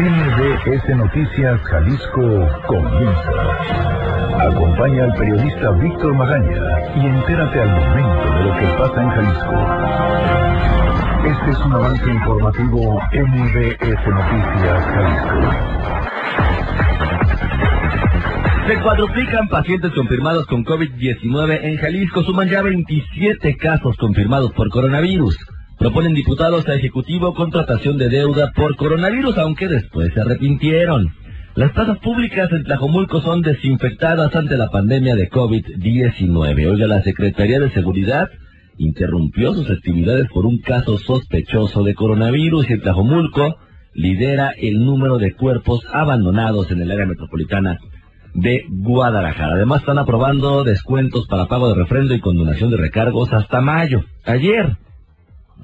MBS Noticias Jalisco comienza. Acompaña al periodista Víctor Magaña y entérate al momento de lo que pasa en Jalisco. Este es un avance informativo MBS Noticias Jalisco. Se cuadruplican pacientes confirmados con COVID-19 en Jalisco. Suman ya 27 casos confirmados por coronavirus. Proponen diputados a Ejecutivo contratación de deuda por coronavirus, aunque después se arrepintieron. Las plazas públicas en Tlajomulco son desinfectadas ante la pandemia de COVID-19. Oiga, la Secretaría de Seguridad interrumpió sus actividades por un caso sospechoso de coronavirus y en Tlajomulco lidera el número de cuerpos abandonados en el área metropolitana de Guadalajara. Además están aprobando descuentos para pago de refrendo y condonación de recargos hasta mayo. Ayer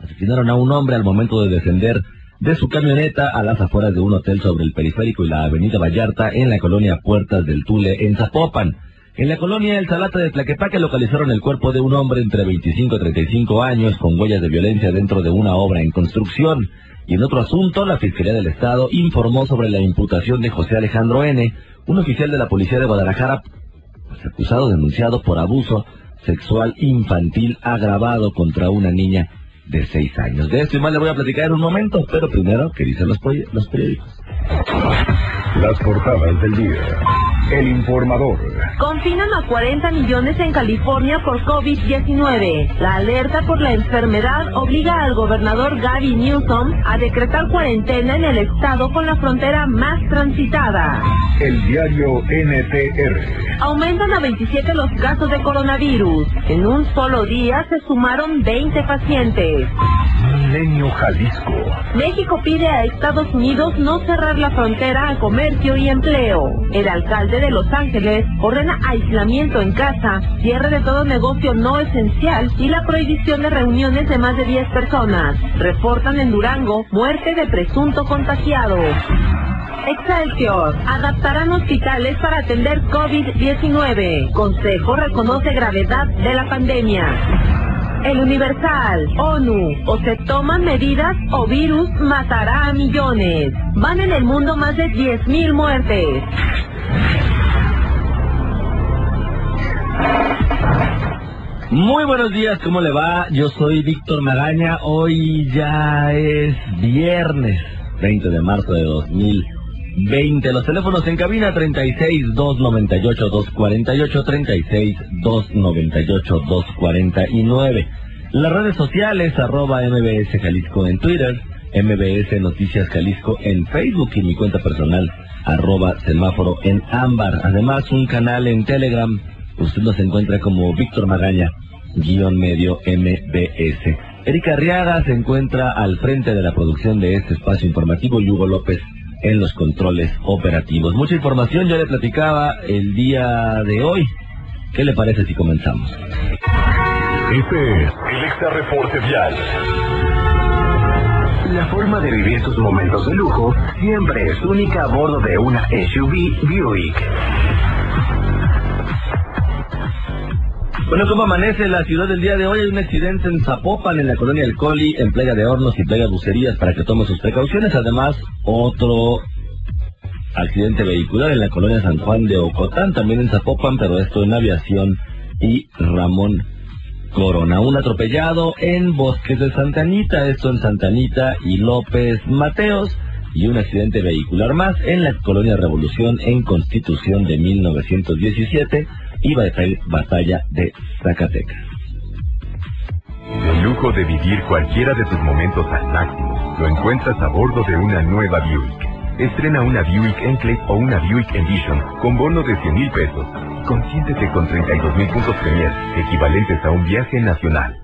asesinaron a un hombre al momento de descender de su camioneta a las afueras de un hotel sobre el periférico y la avenida Vallarta en la colonia Puertas del Tule en Zapopan. En la colonia El Salata de Tlaquepaque localizaron el cuerpo de un hombre entre 25 y 35 años con huellas de violencia dentro de una obra en construcción. Y en otro asunto, la Fiscalía del Estado informó sobre la imputación de José Alejandro N., un oficial de la Policía de Guadalajara, pues, acusado denunciado por abuso sexual infantil agravado contra una niña de seis años. De esto y más le voy a platicar en un momento, pero primero, ¿qué dicen los, los periódicos? Las portadas del día. El informador. Confinan a 40 millones en California por COVID-19. La alerta por la enfermedad obliga al gobernador Gary Newsom a decretar cuarentena en el estado con la frontera más transitada. El diario NTR. Aumentan a 27 los casos de coronavirus. En un solo día se sumaron 20 pacientes. México pide a Estados Unidos no cerrar la frontera a comercio y empleo. El alcalde de Los Ángeles ordena aislamiento en casa, cierre de todo negocio no esencial y la prohibición de reuniones de más de 10 personas. Reportan en Durango muerte de presunto contagiado. Excelsior. Adaptarán hospitales para atender COVID-19. Consejo reconoce gravedad de la pandemia. El Universal, ONU, o se toman medidas o virus matará a millones. Van en el mundo más de 10.000 muertes. Muy buenos días, ¿cómo le va? Yo soy Víctor Magaña. Hoy ya es viernes 20 de marzo de 2020. Los teléfonos en cabina 36 298 248 36 298 249. Las redes sociales arroba MBS Jalisco en Twitter, MBS Noticias Jalisco en Facebook y mi cuenta personal arroba semáforo en ámbar. Además un canal en Telegram Usted nos encuentra como Víctor Magaña, guion medio MBS. Erika Arriaga se encuentra al frente de la producción de este espacio informativo y Hugo López en los controles operativos. Mucha información, ya le platicaba el día de hoy. ¿Qué le parece si comenzamos? Este es el Extra Reporte Vial. La forma de vivir sus momentos de lujo siempre es única a bordo de una SUV Buick. Bueno, ¿cómo amanece la ciudad del día de hoy? Hay un accidente en Zapopan, en la colonia El Coli, en Playa de Hornos y Playa Bucerías, para que tome sus precauciones. Además, otro accidente vehicular en la colonia San Juan de Ocotán, también en Zapopan, pero esto en Aviación y Ramón Corona. Un atropellado en Bosques de Santanita, esto en Santanita y López Mateos. Y un accidente vehicular más en la colonia Revolución en Constitución de 1917 y Batalla de Zacatecas. El lujo de vivir cualquiera de tus momentos al máximo lo encuentras a bordo de una nueva Buick. Estrena una Buick Enclave o una Buick Envision con bono de 100 mil pesos. Consiéntete con 32 mil puntos Premier, equivalentes a un viaje nacional.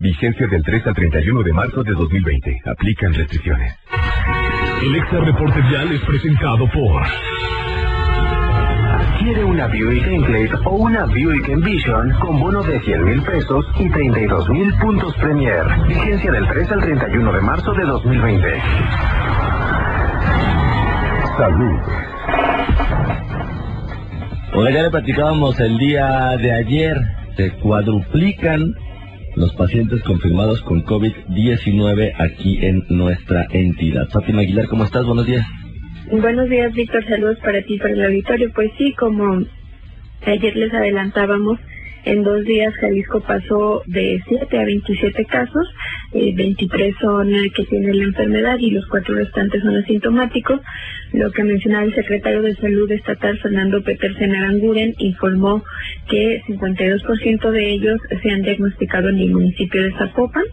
Vigencia del 3 al 31 de marzo de 2020. Aplican restricciones. El Extra Reporte Vial es presentado por... ¿Quiere una Buick Enclave o una Buick Envision con bono de 100 mil pesos y 32 mil puntos Premier? Vigencia del 3 al 31 de marzo de 2020. Salud. Hola, ya le platicábamos el día de ayer. Se cuadruplican los pacientes confirmados con COVID-19 aquí en nuestra entidad. Fátima Aguilar, ¿cómo estás? Buenos días. Buenos días, Víctor. Saludos para ti, para el auditorio. Pues sí, como ayer les adelantábamos, en dos días Jalisco pasó de 7 a 27 casos, eh, 23 son que tienen la enfermedad y los cuatro restantes son asintomáticos. Lo que mencionaba el secretario de Salud Estatal, Fernando Petersen Aranguren, informó que 52% de ellos se han diagnosticado en el municipio de Zapopan,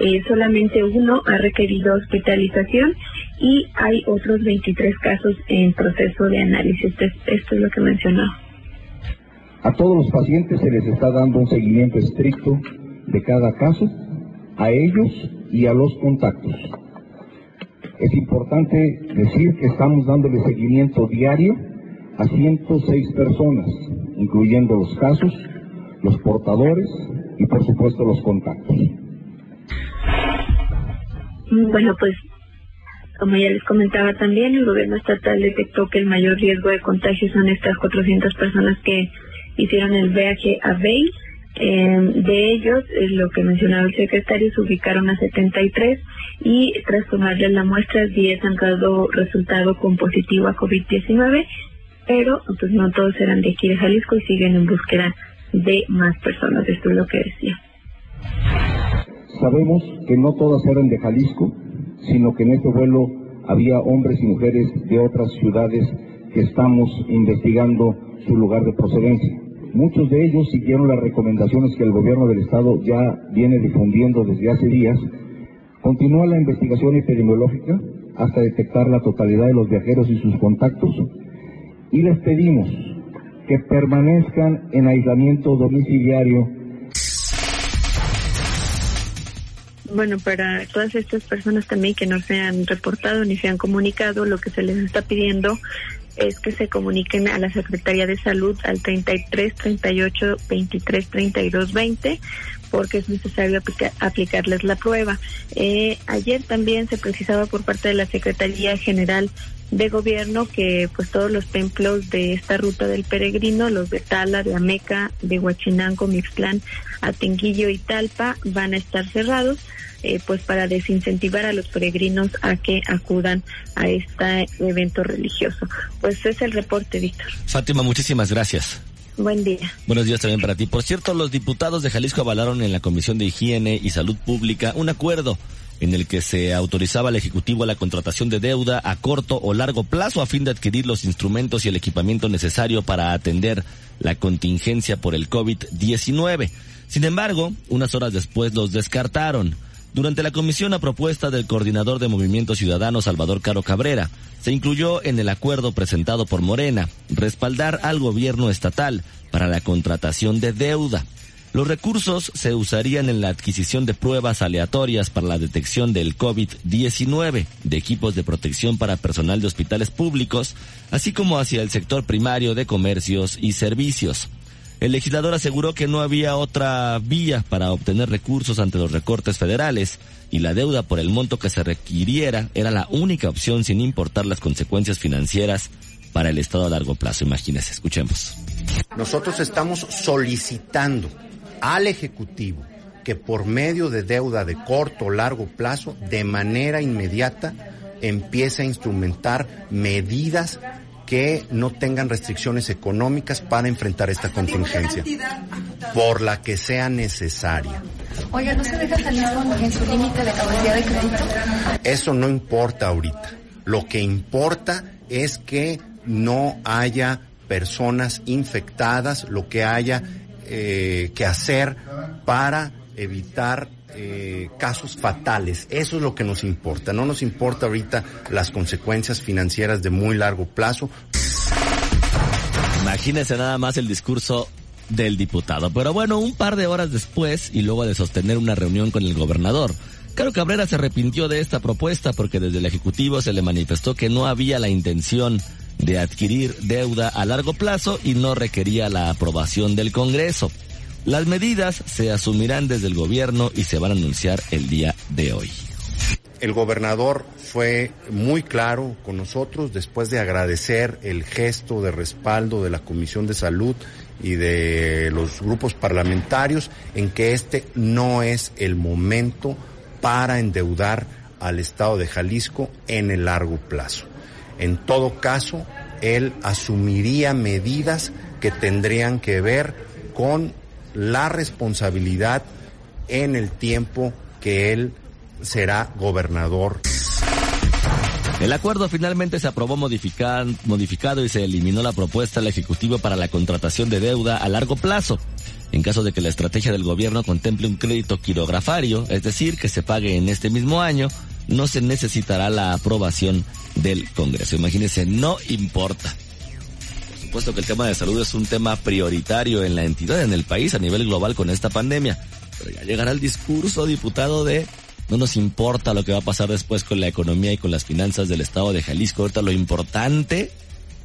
eh, solamente uno ha requerido hospitalización y hay otros 23 casos en proceso de análisis. Esto es lo que mencionó. A todos los pacientes se les está dando un seguimiento estricto de cada caso, a ellos y a los contactos. Es importante decir que estamos dándole seguimiento diario a 106 personas, incluyendo los casos, los portadores y por supuesto los contactos. Bueno, pues como ya les comentaba también, el gobierno estatal detectó que el mayor riesgo de contagio son estas 400 personas que hicieron el viaje a Bay. de ellos, eh, lo que mencionaba el secretario, se ubicaron a 73 y tras tomarles la muestra, 10 han dado resultado con positivo a COVID-19, pero pues no todos eran de aquí de Jalisco y siguen en búsqueda de más personas. Esto es lo que decía. Sabemos que no todas eran de Jalisco, sino que en este vuelo había hombres y mujeres de otras ciudades que estamos investigando su lugar de procedencia. Muchos de ellos siguieron las recomendaciones que el gobierno del estado ya viene difundiendo desde hace días. Continúa la investigación epidemiológica hasta detectar la totalidad de los viajeros y sus contactos y les pedimos que permanezcan en aislamiento domiciliario Bueno, para todas estas personas también que no se han reportado ni se han comunicado, lo que se les está pidiendo es que se comuniquen a la Secretaría de Salud al 33 38 23 32 20 porque es necesario aplicarles la prueba. Eh, ayer también se precisaba por parte de la Secretaría General de Gobierno que pues todos los templos de esta ruta del peregrino, los de Tala, de Ameca, de Huachinango, Mixtlán, Atenguillo y Talpa van a estar cerrados eh, pues para desincentivar a los peregrinos a que acudan a este evento religioso. Pues es el reporte, Víctor. Fátima, muchísimas gracias. Buen día. Buenos días también para ti. Por cierto, los diputados de Jalisco avalaron en la Comisión de Higiene y Salud Pública un acuerdo en el que se autorizaba al Ejecutivo la contratación de deuda a corto o largo plazo a fin de adquirir los instrumentos y el equipamiento necesario para atender la contingencia por el COVID-19. Sin embargo, unas horas después los descartaron. Durante la comisión a propuesta del coordinador de Movimiento Ciudadano Salvador Caro Cabrera, se incluyó en el acuerdo presentado por Morena respaldar al gobierno estatal para la contratación de deuda. Los recursos se usarían en la adquisición de pruebas aleatorias para la detección del COVID-19, de equipos de protección para personal de hospitales públicos, así como hacia el sector primario de comercios y servicios. El legislador aseguró que no había otra vía para obtener recursos ante los recortes federales y la deuda por el monto que se requiriera era la única opción sin importar las consecuencias financieras para el Estado a largo plazo. Imagínense, escuchemos. Nosotros estamos solicitando al Ejecutivo que por medio de deuda de corto o largo plazo, de manera inmediata, empiece a instrumentar medidas que no tengan restricciones económicas para enfrentar esta contingencia, por la que sea necesaria. Oiga, ¿no se deja salir en su límite de capacidad de crédito? Eso no importa ahorita. Lo que importa es que no haya personas infectadas, lo que haya eh, que hacer para evitar eh, casos fatales. Eso es lo que nos importa. No nos importa ahorita las consecuencias financieras de muy largo plazo. Imagínese nada más el discurso del diputado. Pero bueno, un par de horas después y luego de sostener una reunión con el gobernador, Caro Cabrera se arrepintió de esta propuesta porque desde el Ejecutivo se le manifestó que no había la intención de adquirir deuda a largo plazo y no requería la aprobación del Congreso. Las medidas se asumirán desde el gobierno y se van a anunciar el día de hoy. El gobernador fue muy claro con nosotros después de agradecer el gesto de respaldo de la Comisión de Salud y de los grupos parlamentarios en que este no es el momento para endeudar al Estado de Jalisco en el largo plazo. En todo caso, él asumiría medidas que tendrían que ver con la responsabilidad en el tiempo que él será gobernador. El acuerdo finalmente se aprobó modificado y se eliminó la propuesta del Ejecutivo para la contratación de deuda a largo plazo. En caso de que la estrategia del gobierno contemple un crédito quirografario, es decir, que se pague en este mismo año, no se necesitará la aprobación del Congreso. Imagínense, no importa. Por supuesto que el tema de salud es un tema prioritario en la entidad, en el país, a nivel global con esta pandemia. Pero ya llegará el discurso, diputado, de no nos importa lo que va a pasar después con la economía y con las finanzas del Estado de Jalisco. Ahorita lo importante,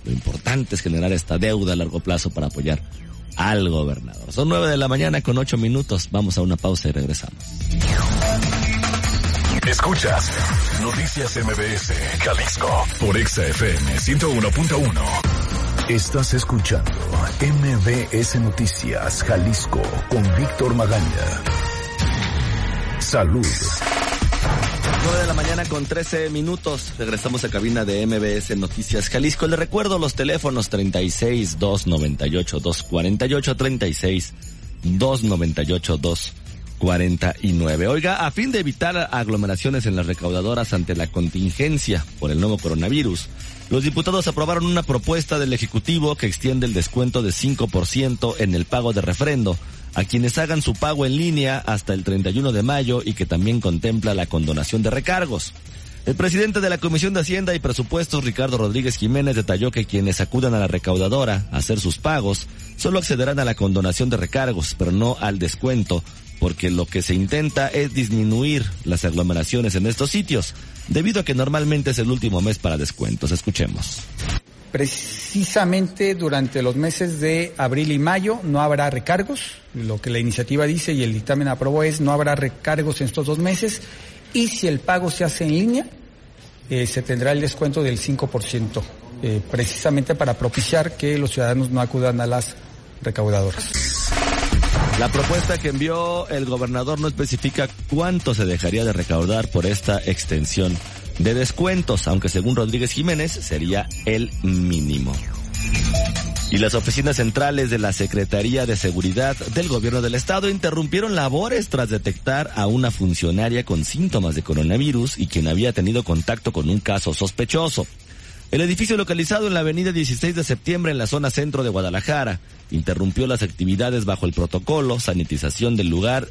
lo importante es generar esta deuda a largo plazo para apoyar al gobernador. Son nueve de la mañana con ocho minutos. Vamos a una pausa y regresamos. Escuchas Noticias MBS Jalisco por XFM 101.1. Estás escuchando MBS Noticias Jalisco con Víctor Magaña. Salud. 9 de la mañana con 13 minutos. Regresamos a cabina de MBS Noticias Jalisco. Le recuerdo los teléfonos 36 298 248 36 298 249. Oiga, a fin de evitar aglomeraciones en las recaudadoras ante la contingencia por el nuevo coronavirus, los diputados aprobaron una propuesta del Ejecutivo que extiende el descuento de 5% en el pago de refrendo a quienes hagan su pago en línea hasta el 31 de mayo y que también contempla la condonación de recargos. El presidente de la Comisión de Hacienda y Presupuestos, Ricardo Rodríguez Jiménez, detalló que quienes acudan a la recaudadora a hacer sus pagos solo accederán a la condonación de recargos, pero no al descuento, porque lo que se intenta es disminuir las aglomeraciones en estos sitios, debido a que normalmente es el último mes para descuentos. Escuchemos. Precisamente durante los meses de abril y mayo no habrá recargos. Lo que la iniciativa dice y el dictamen aprobó es no habrá recargos en estos dos meses y si el pago se hace en línea, eh, se tendrá el descuento del 5%, eh, precisamente para propiciar que los ciudadanos no acudan a las recaudadoras. La propuesta que envió el gobernador no especifica cuánto se dejaría de recaudar por esta extensión de descuentos, aunque según Rodríguez Jiménez sería el mínimo. Y las oficinas centrales de la Secretaría de Seguridad del Gobierno del Estado interrumpieron labores tras detectar a una funcionaria con síntomas de coronavirus y quien había tenido contacto con un caso sospechoso. El edificio localizado en la avenida 16 de septiembre en la zona centro de Guadalajara interrumpió las actividades bajo el protocolo, sanitización del lugar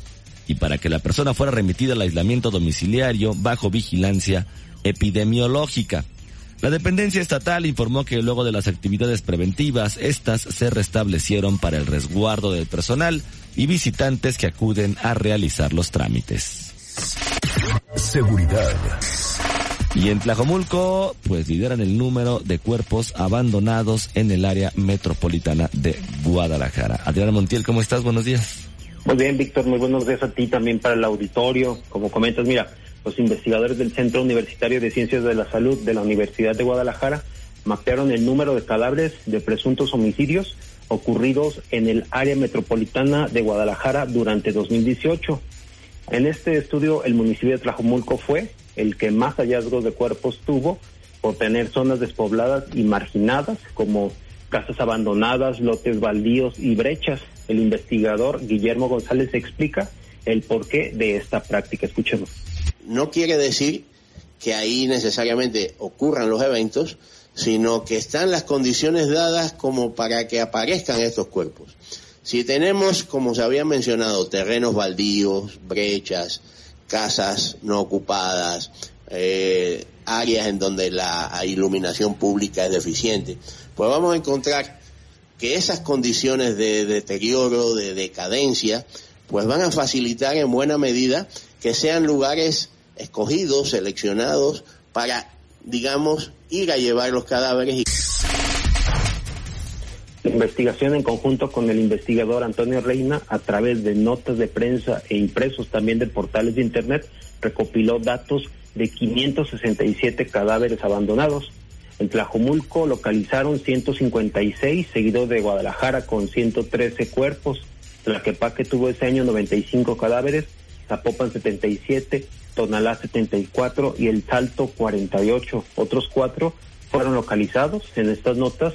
y para que la persona fuera remitida al aislamiento domiciliario bajo vigilancia epidemiológica. La dependencia estatal informó que luego de las actividades preventivas, estas se restablecieron para el resguardo del personal y visitantes que acuden a realizar los trámites. Seguridad. Y en Tlajomulco, pues lideran el número de cuerpos abandonados en el área metropolitana de Guadalajara. Adriana Montiel, ¿cómo estás? Buenos días. Muy bien, Víctor, muy buenos días a ti también para el auditorio. Como comentas, mira, los investigadores del Centro Universitario de Ciencias de la Salud de la Universidad de Guadalajara mapearon el número de cadáveres de presuntos homicidios ocurridos en el área metropolitana de Guadalajara durante 2018. En este estudio, el municipio de Tlajomulco fue el que más hallazgos de cuerpos tuvo por tener zonas despobladas y marginadas como casas abandonadas, lotes baldíos y brechas. El investigador Guillermo González explica el porqué de esta práctica. Escuchemos no quiere decir que ahí necesariamente ocurran los eventos, sino que están las condiciones dadas como para que aparezcan estos cuerpos. Si tenemos, como se había mencionado, terrenos baldíos, brechas, casas no ocupadas, eh, áreas en donde la iluminación pública es deficiente, pues vamos a encontrar que esas condiciones de deterioro, de decadencia, pues van a facilitar en buena medida que sean lugares escogidos, seleccionados para, digamos, ir a llevar los cadáveres. La investigación en conjunto con el investigador Antonio Reina, a través de notas de prensa e impresos también de portales de Internet, recopiló datos de 567 cadáveres abandonados. En Tlajomulco localizaron 156, seguido de Guadalajara con 113 cuerpos. Tlaquepaque tuvo ese año 95 cadáveres, Zapopan 77, Tonalá 74 y El Salto 48. Otros cuatro fueron localizados en estas notas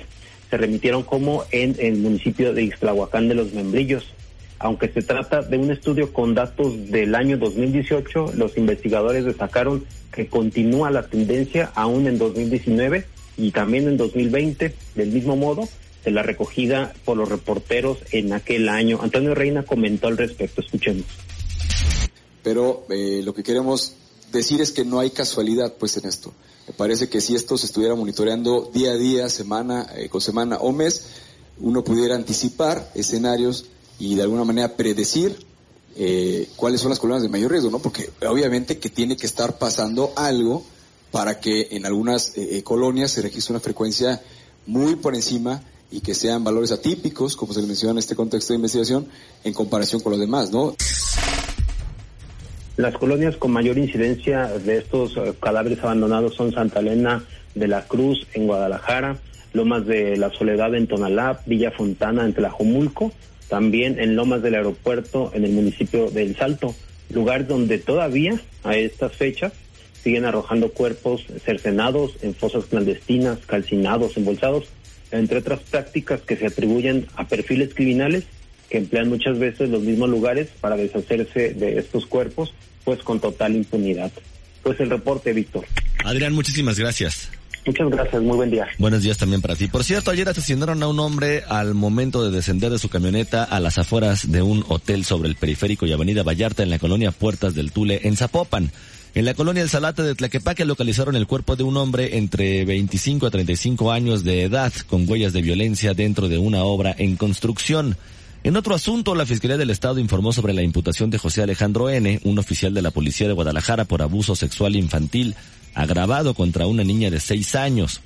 se remitieron como en el municipio de Ixtlahuacán de los Membrillos. Aunque se trata de un estudio con datos del año 2018, los investigadores destacaron que continúa la tendencia aún en 2019 y también en 2020, del mismo modo, de la recogida por los reporteros en aquel año. Antonio Reina comentó al respecto, escuchemos. Pero eh, lo que queremos decir es que no hay casualidad pues en esto. Me parece que si esto se estuviera monitoreando día a día, semana eh, con semana o mes, uno pudiera anticipar escenarios y de alguna manera predecir eh, cuáles son las colonias de mayor riesgo, ¿no? Porque obviamente que tiene que estar pasando algo para que en algunas eh, colonias se registre una frecuencia muy por encima y que sean valores atípicos, como se menciona en este contexto de investigación, en comparación con los demás, ¿no? Las colonias con mayor incidencia de estos eh, cadáveres abandonados son Santa Elena de la Cruz en Guadalajara, Lomas de la Soledad en Tonalá, Villa Fontana en Tlajomulco, también en Lomas del Aeropuerto en el municipio del Salto, lugar donde todavía a estas fechas siguen arrojando cuerpos cercenados en fosas clandestinas, calcinados, embolsados, entre otras prácticas que se atribuyen a perfiles criminales que emplean muchas veces los mismos lugares para deshacerse de estos cuerpos, pues con total impunidad. Pues el reporte, Víctor. Adrián, muchísimas gracias. Muchas gracias, muy buen día. Buenos días también para ti. Por cierto, ayer asesinaron a un hombre al momento de descender de su camioneta a las afueras de un hotel sobre el periférico y avenida Vallarta en la colonia Puertas del Tule, en Zapopan. En la colonia El Salate de Tlaquepaque localizaron el cuerpo de un hombre entre 25 a 35 años de edad con huellas de violencia dentro de una obra en construcción. En otro asunto, la Fiscalía del Estado informó sobre la imputación de José Alejandro N., un oficial de la Policía de Guadalajara por abuso sexual infantil agravado contra una niña de seis años.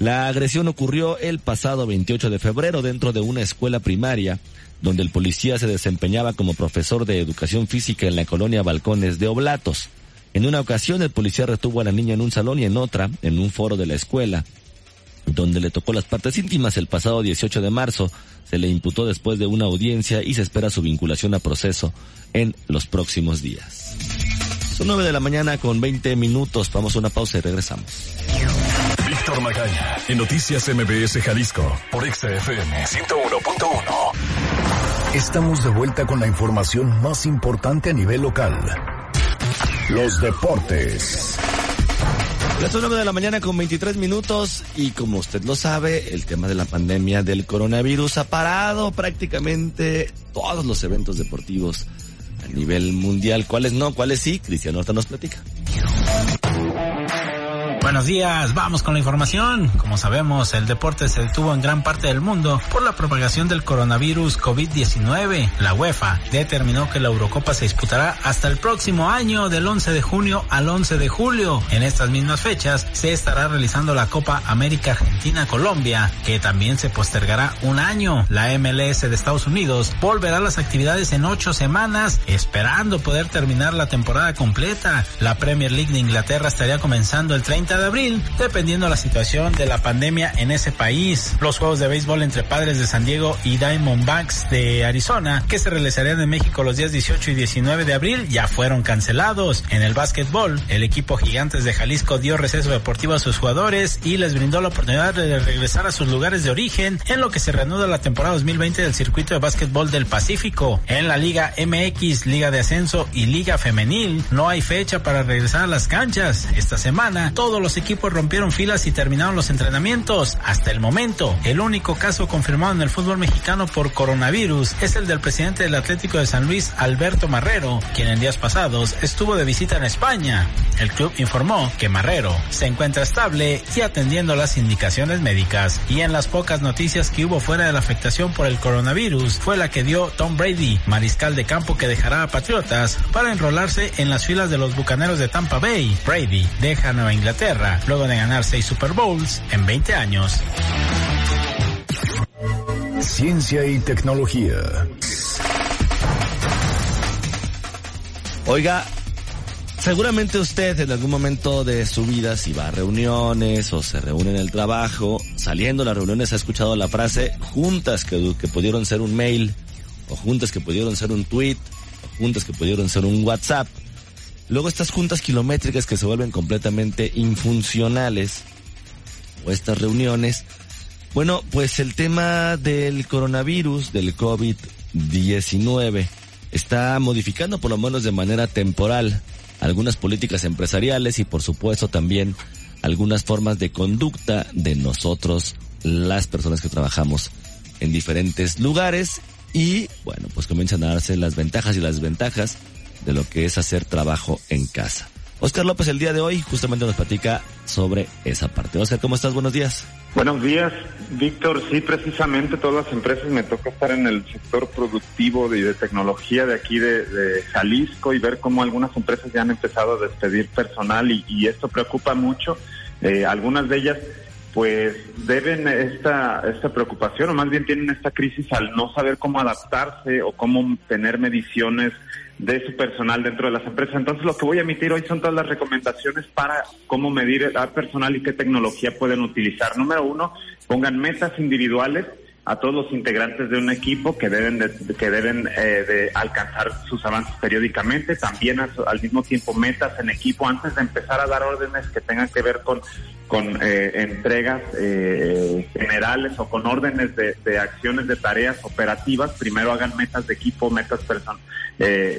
La agresión ocurrió el pasado 28 de febrero dentro de una escuela primaria, donde el policía se desempeñaba como profesor de educación física en la colonia Balcones de Oblatos. En una ocasión el policía retuvo a la niña en un salón y en otra, en un foro de la escuela, donde le tocó las partes íntimas el pasado 18 de marzo. Se le imputó después de una audiencia y se espera su vinculación a proceso en los próximos días. Son 9 de la mañana con 20 minutos. Vamos a una pausa y regresamos. Víctor Magaña, en Noticias MBS Jalisco, por XFM 101.1. Estamos de vuelta con la información más importante a nivel local. Los deportes. Las 9 de la mañana con 23 minutos y como usted lo sabe, el tema de la pandemia del coronavirus ha parado prácticamente todos los eventos deportivos a nivel mundial. ¿Cuáles no? ¿Cuáles sí? Cristiano Horta nos platica. Buenos días, vamos con la información. Como sabemos, el deporte se detuvo en gran parte del mundo por la propagación del coronavirus COVID-19. La UEFA determinó que la Eurocopa se disputará hasta el próximo año, del 11 de junio al 11 de julio. En estas mismas fechas se estará realizando la Copa América Argentina-Colombia, que también se postergará un año. La MLS de Estados Unidos volverá a las actividades en ocho semanas, esperando poder terminar la temporada completa. La Premier League de Inglaterra estaría comenzando el 30 de abril, dependiendo la situación de la pandemia en ese país. Los juegos de béisbol entre Padres de San Diego y Diamondbacks de Arizona, que se realizarían en México los días 18 y 19 de abril, ya fueron cancelados. En el básquetbol, el equipo Gigantes de Jalisco dio receso deportivo a sus jugadores y les brindó la oportunidad de regresar a sus lugares de origen en lo que se reanuda la temporada 2020 del circuito de básquetbol del Pacífico. En la Liga MX, Liga de Ascenso y Liga Femenil, no hay fecha para regresar a las canchas. Esta semana, todos los equipos rompieron filas y terminaron los entrenamientos. Hasta el momento, el único caso confirmado en el fútbol mexicano por coronavirus es el del presidente del Atlético de San Luis, Alberto Marrero, quien en días pasados estuvo de visita en España. El club informó que Marrero se encuentra estable y atendiendo las indicaciones médicas. Y en las pocas noticias que hubo fuera de la afectación por el coronavirus fue la que dio Tom Brady, mariscal de campo que dejará a Patriotas para enrolarse en las filas de los Bucaneros de Tampa Bay. Brady deja Nueva Inglaterra luego de ganar seis Super Bowls en 20 años. Ciencia y tecnología. Oiga, seguramente usted en algún momento de su vida, si va a reuniones o se reúne en el trabajo, saliendo de las reuniones ha escuchado la frase juntas que, que pudieron ser un mail, o juntas que pudieron ser un tweet, o juntas que pudieron ser un WhatsApp. Luego estas juntas kilométricas que se vuelven completamente infuncionales, o estas reuniones. Bueno, pues el tema del coronavirus, del COVID-19, está modificando por lo menos de manera temporal algunas políticas empresariales y por supuesto también algunas formas de conducta de nosotros, las personas que trabajamos en diferentes lugares y bueno, pues comienzan a darse las ventajas y las desventajas de lo que es hacer trabajo en casa. Oscar López el día de hoy justamente nos platica sobre esa parte. Oscar, ¿cómo estás? Buenos días. Buenos días, Víctor. Sí, precisamente todas las empresas me toca estar en el sector productivo y de, tecnología de aquí de, Jalisco y ver cómo algunas empresas ya han empezado a despedir personal y, esto preocupa mucho. Eh, algunas de ellas pues deben esta, esta preocupación o más bien tienen esta crisis al no saber cómo adaptarse o cómo tener mediciones de su personal dentro de las empresas. Entonces lo que voy a emitir hoy son todas las recomendaciones para cómo medir al personal y qué tecnología pueden utilizar. Número uno, pongan metas individuales a todos los integrantes de un equipo que deben de, que deben eh, de alcanzar sus avances periódicamente, también al mismo tiempo metas en equipo antes de empezar a dar órdenes que tengan que ver con con eh, entregas eh, generales o con órdenes de, de, acciones de tareas operativas, primero hagan metas de equipo, metas person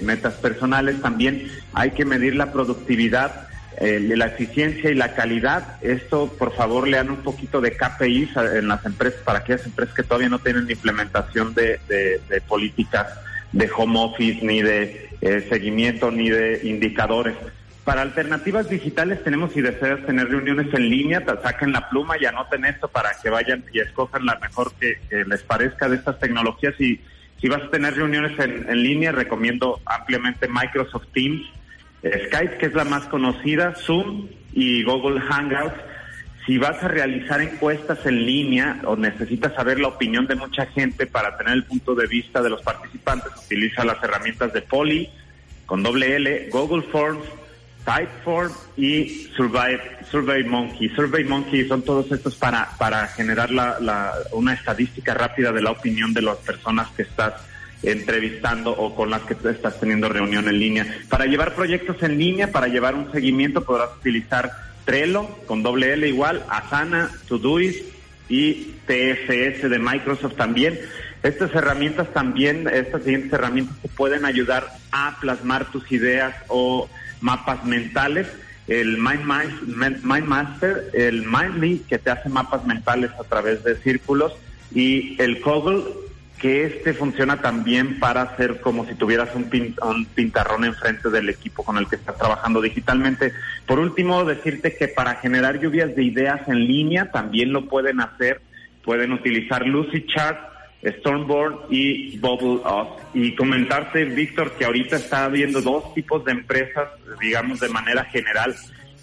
metas personales, también hay que medir la productividad eh, la eficiencia y la calidad. Esto, por favor, lean un poquito de KPIs en las empresas, para aquellas empresas que todavía no tienen implementación de, de, políticas de home office, ni de eh, seguimiento, ni de indicadores. Para alternativas digitales tenemos, si deseas tener reuniones en línea, saquen la pluma y anoten esto para que vayan y escojan la mejor que, les parezca de estas tecnologías. Y si vas a tener reuniones en, en línea, recomiendo ampliamente Microsoft Teams Skype, que es la más conocida, Zoom y Google Hangouts. Si vas a realizar encuestas en línea o necesitas saber la opinión de mucha gente para tener el punto de vista de los participantes, utiliza las herramientas de Poly con doble L, Google Forms, Typeform y Survey, Survey Monkey. Survey Monkey son todos estos para, para generar la, una estadística rápida de la opinión de las personas que estás entrevistando o con las que estás teniendo reunión en línea. Para llevar proyectos en línea, para llevar un seguimiento, podrás utilizar Trello con doble L igual, Asana, Todoist y TFS de Microsoft también. Estas herramientas también, estas siguientes herramientas te pueden ayudar a plasmar tus ideas o mapas mentales. El Mindmaster, el Mindly, que te hace mapas mentales a través de círculos, y el Google, que este funciona también para hacer como si tuvieras un, un, pintarrón enfrente del equipo con el que estás trabajando digitalmente. Por último, decirte que para generar lluvias de ideas en línea también lo pueden hacer. Pueden utilizar Lucychart, Stormboard y Bubble Up. Y comentarte, Víctor, que ahorita está habiendo dos tipos de empresas, digamos de manera general,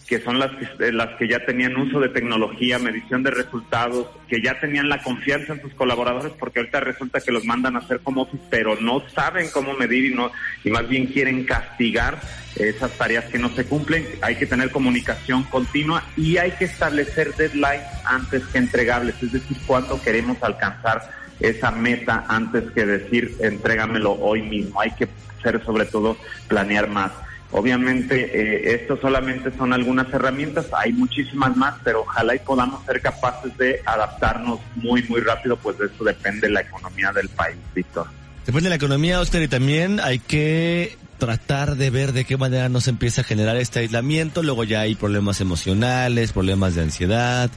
que son las que, las que ya tenían uso de tecnología, medición de resultados, que ya tenían la confianza en sus colaboradores, porque ahorita resulta que los mandan a hacer como office, pero no saben cómo medir y no y más bien quieren castigar esas tareas que no se cumplen. Hay que tener comunicación continua y hay que establecer deadlines antes que entregables, es decir, cuándo queremos alcanzar esa meta antes que decir entrégamelo hoy mismo. Hay que ser sobre todo planear más. Obviamente, eh, esto solamente son algunas herramientas, hay muchísimas más, pero ojalá y podamos ser capaces de adaptarnos muy, muy rápido, pues de eso depende la economía del país, Víctor. Depende de la economía, Oscar, y también hay que tratar de ver de qué manera nos empieza a generar este aislamiento, luego ya hay problemas emocionales, problemas de ansiedad,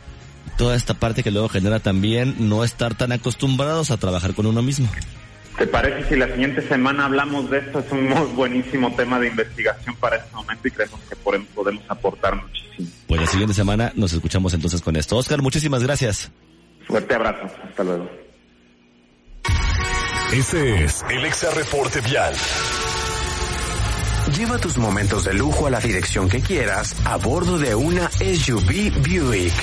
toda esta parte que luego genera también no estar tan acostumbrados a trabajar con uno mismo. ¿Te parece si la siguiente semana hablamos de esto? Es un muy buenísimo tema de investigación para este momento y creemos que podemos aportar muchísimo. Pues la siguiente semana nos escuchamos entonces con esto. Oscar, muchísimas gracias. Fuerte abrazo. Hasta luego. Ese es el Exa Reporte Vial. Lleva tus momentos de lujo a la dirección que quieras a bordo de una SUV Buick.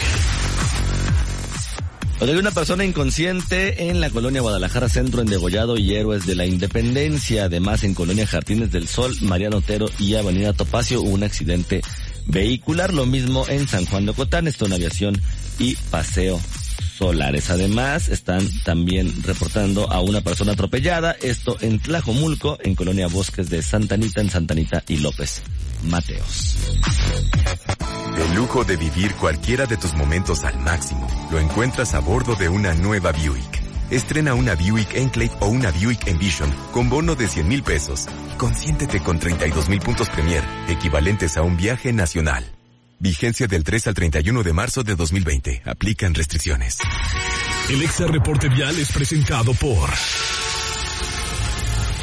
Hay una persona inconsciente en la colonia Guadalajara Centro en Degollado y Héroes de la Independencia. Además, en colonia Jardines del Sol, Mariano Otero y Avenida Topacio hubo un accidente vehicular. Lo mismo en San Juan de Cotán, Estón Aviación y Paseo Solares. Además, están también reportando a una persona atropellada. Esto en Tlajomulco, en colonia Bosques de Santanita, en Santanita y López Mateos. El lujo de vivir cualquiera de tus momentos al máximo lo encuentras a bordo de una nueva Buick. Estrena una Buick Enclave o una Buick Envision con bono de 100 mil pesos. Consiéntete con 32 mil puntos Premier, equivalentes a un viaje nacional. Vigencia del 3 al 31 de marzo de 2020. Aplican restricciones. El Exa Reporte Vial es presentado por...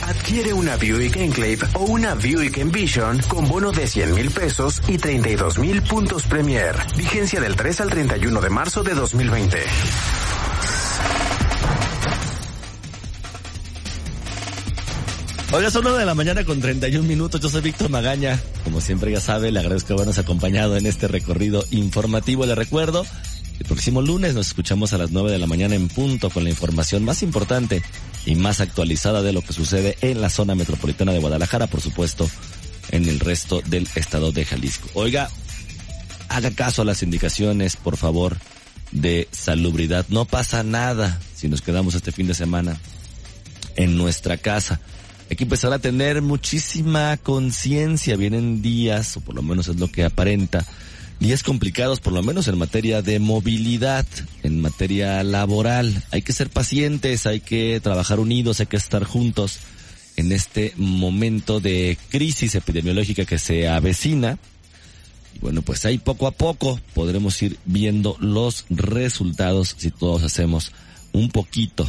Adquiere una Buick Enclave o una Buick Envision con bono de 100 mil pesos y 32 mil puntos Premier. Vigencia del 3 al 31 de marzo de 2020. Oiga, son 9 de la mañana con 31 minutos. Yo soy Víctor Magaña. Como siempre ya sabe, le agradezco habernos acompañado en este recorrido informativo. Le recuerdo, el próximo lunes nos escuchamos a las 9 de la mañana en punto con la información más importante y más actualizada de lo que sucede en la zona metropolitana de Guadalajara, por supuesto, en el resto del estado de Jalisco. Oiga, haga caso a las indicaciones, por favor, de salubridad. No pasa nada si nos quedamos este fin de semana en nuestra casa hay que empezar a tener muchísima conciencia. Vienen días, o por lo menos es lo que aparenta, días complicados, por lo menos en materia de movilidad, en materia laboral. Hay que ser pacientes, hay que trabajar unidos, hay que estar juntos en este momento de crisis epidemiológica que se avecina. Y bueno, pues ahí poco a poco podremos ir viendo los resultados si todos hacemos un poquito,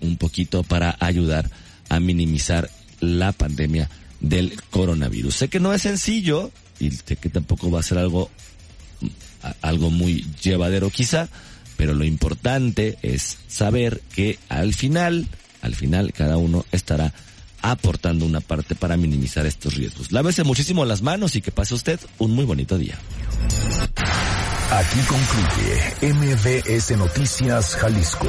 un poquito para ayudar a minimizar la pandemia del coronavirus. Sé que no es sencillo y sé que tampoco va a ser algo, algo muy llevadero quizá, pero lo importante es saber que al final, al final cada uno estará aportando una parte para minimizar estos riesgos. Lávese muchísimo las manos y que pase usted un muy bonito día. Aquí concluye MBS Noticias Jalisco.